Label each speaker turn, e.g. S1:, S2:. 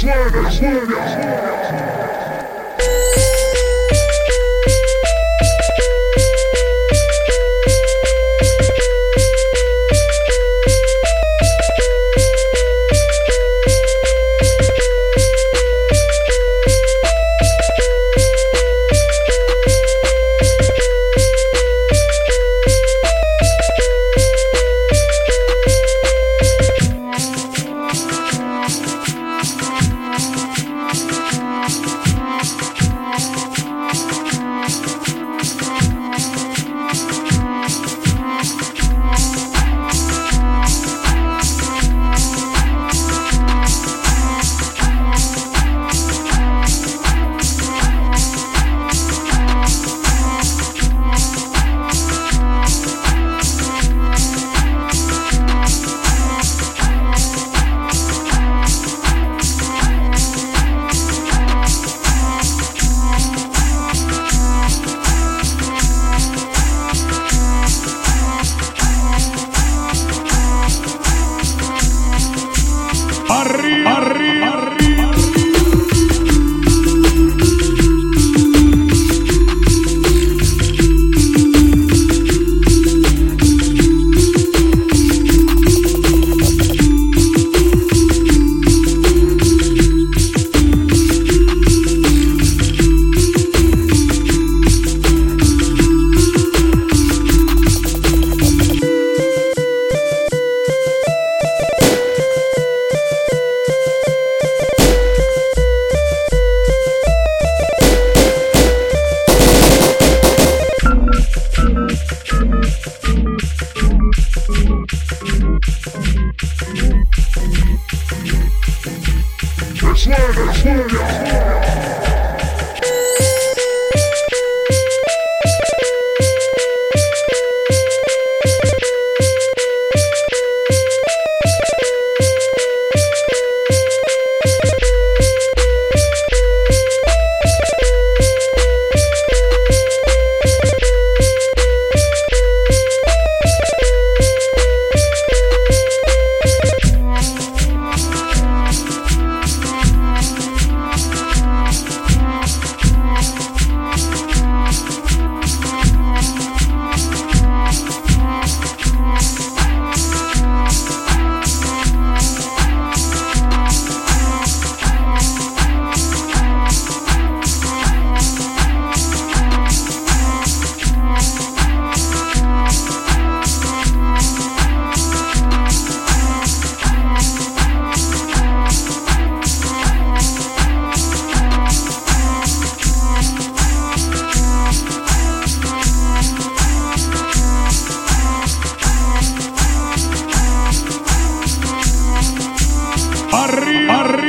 S1: Slater, Slater, Slater.
S2: arriba, arriba. swagger, swagger. ¡Corre!